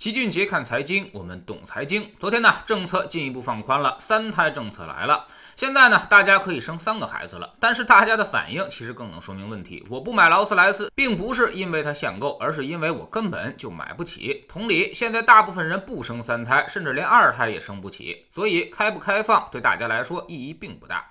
齐俊杰看财经，我们懂财经。昨天呢，政策进一步放宽了，三胎政策来了。现在呢，大家可以生三个孩子了。但是大家的反应其实更能说明问题。我不买劳斯莱斯，并不是因为它限购，而是因为我根本就买不起。同理，现在大部分人不生三胎，甚至连二胎也生不起。所以开不开放对大家来说意义并不大。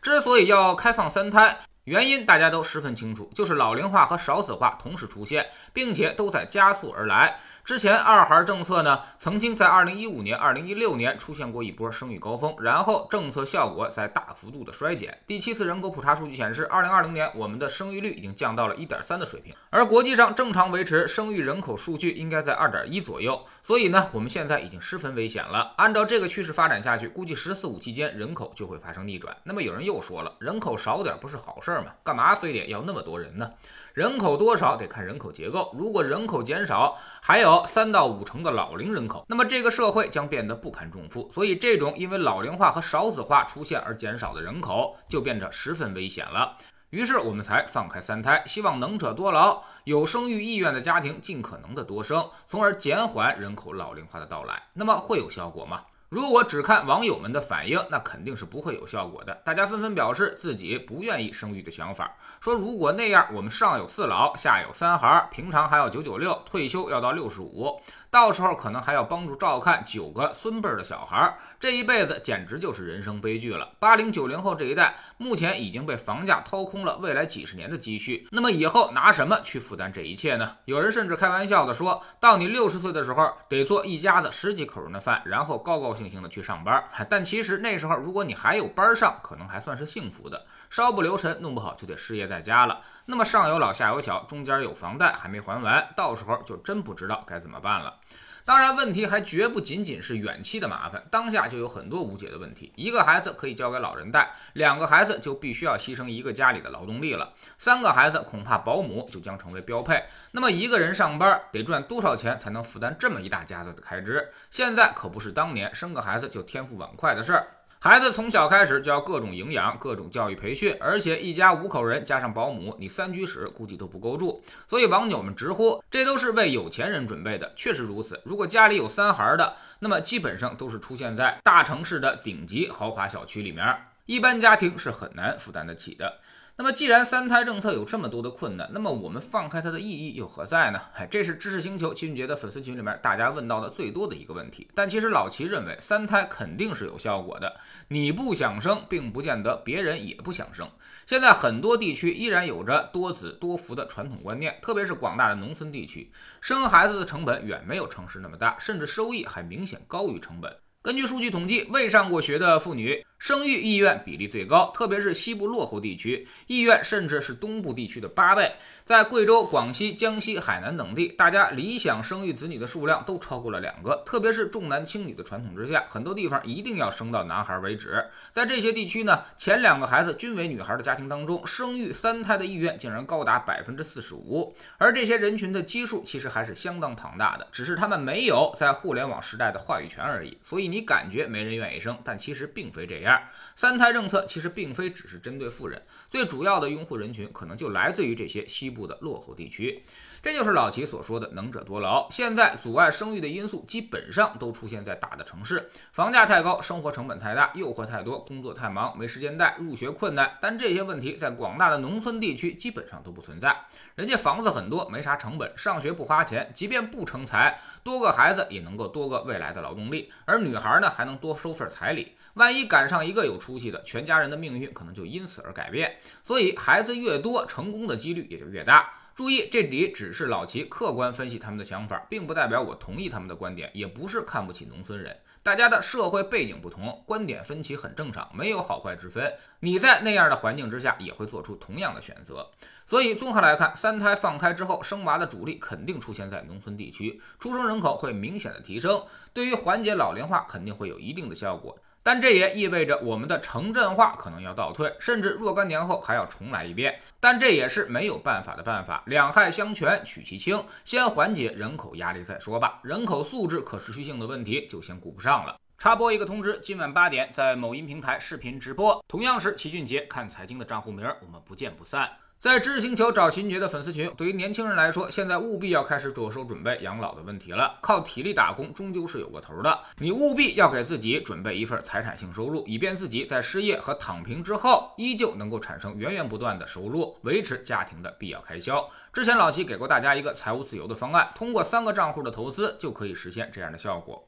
之所以要开放三胎，原因大家都十分清楚，就是老龄化和少子化同时出现，并且都在加速而来。之前二孩政策呢，曾经在二零一五年、二零一六年出现过一波生育高峰，然后政策效果在大幅度的衰减。第七次人口普查数据显示，二零二零年我们的生育率已经降到了一点三的水平，而国际上正常维持生育人口数据应该在二点一左右。所以呢，我们现在已经十分危险了。按照这个趋势发展下去，估计“十四五”期间人口就会发生逆转。那么有人又说了，人口少点不是好事吗？干嘛非得要那么多人呢？人口多少得看人口结构，如果人口减少，还有三到五成的老龄人口，那么这个社会将变得不堪重负。所以，这种因为老龄化和少子化出现而减少的人口，就变得十分危险了。于是，我们才放开三胎，希望能者多劳，有生育意愿的家庭尽可能的多生，从而减缓人口老龄化的到来。那么，会有效果吗？如果只看网友们的反应，那肯定是不会有效果的。大家纷纷表示自己不愿意生育的想法，说如果那样，我们上有四老，下有三孩，平常还要九九六，退休要到六十五。到时候可能还要帮助照看九个孙辈的小孩，这一辈子简直就是人生悲剧了。八零九零后这一代目前已经被房价掏空了未来几十年的积蓄，那么以后拿什么去负担这一切呢？有人甚至开玩笑的说，到你六十岁的时候，得做一家子十几口人的饭，然后高高兴兴的去上班。但其实那时候，如果你还有班上，可能还算是幸福的。稍不留神，弄不好就得失业在家了。那么上有老下有小，中间有房贷还没还完，到时候就真不知道该怎么办了。当然，问题还绝不仅仅是远期的麻烦，当下就有很多无解的问题。一个孩子可以交给老人带，两个孩子就必须要牺牲一个家里的劳动力了，三个孩子恐怕保姆就将成为标配。那么一个人上班得赚多少钱才能负担这么一大家子的开支？现在可不是当年生生个孩子就天赋碗筷的事儿。孩子从小开始就要各种营养、各种教育培训，而且一家五口人加上保姆，你三居室估计都不够住。所以网友们直呼，这都是为有钱人准备的。确实如此，如果家里有三孩的，那么基本上都是出现在大城市的顶级豪华小区里面，一般家庭是很难负担得起的。那么，既然三胎政策有这么多的困难，那么我们放开它的意义又何在呢？哎，这是知识星球齐俊杰的粉丝群里面大家问到的最多的一个问题。但其实老齐认为，三胎肯定是有效果的。你不想生，并不见得别人也不想生。现在很多地区依然有着多子多福的传统观念，特别是广大的农村地区，生孩子的成本远没有城市那么大，甚至收益还明显高于成本。根据数据统计，未上过学的妇女。生育意愿比例最高，特别是西部落后地区，意愿甚至是东部地区的八倍。在贵州、广西、江西、海南等地，大家理想生育子女的数量都超过了两个。特别是重男轻女的传统之下，很多地方一定要生到男孩为止。在这些地区呢，前两个孩子均为女孩的家庭当中，生育三胎的意愿竟然高达百分之四十五。而这些人群的基数其实还是相当庞大的，只是他们没有在互联网时代的话语权而已。所以你感觉没人愿意生，但其实并非这样。三胎政策其实并非只是针对富人，最主要的用户人群可能就来自于这些西部的落后地区。这就是老齐所说的“能者多劳”。现在阻碍生育的因素基本上都出现在大的城市，房价太高，生活成本太大，诱惑太多，工作太忙，没时间带，入学困难。但这些问题在广大的农村地区基本上都不存在，人家房子很多，没啥成本，上学不花钱，即便不成才，多个孩子也能够多个未来的劳动力。而女孩呢，还能多收份彩礼。万一赶上一个有出息的，全家人的命运可能就因此而改变。所以孩子越多，成功的几率也就越大。注意，这里只是老齐客观分析他们的想法，并不代表我同意他们的观点，也不是看不起农村人。大家的社会背景不同，观点分歧很正常，没有好坏之分。你在那样的环境之下，也会做出同样的选择。所以综合来看，三胎放开之后，生娃的主力肯定出现在农村地区，出生人口会明显的提升，对于缓解老龄化肯定会有一定的效果。但这也意味着我们的城镇化可能要倒退，甚至若干年后还要重来一遍。但这也是没有办法的办法，两害相权取其轻，先缓解人口压力再说吧。人口素质可持续性的问题就先顾不上了。插播一个通知，今晚八点在某音平台视频直播，同样是齐俊杰看财经的账户名，我们不见不散。在知识星球找秦爵的粉丝群，对于年轻人来说，现在务必要开始着手准备养老的问题了。靠体力打工终究是有个头的，你务必要给自己准备一份财产性收入，以便自己在失业和躺平之后，依旧能够产生源源不断的收入，维持家庭的必要开销。之前老齐给过大家一个财务自由的方案，通过三个账户的投资就可以实现这样的效果。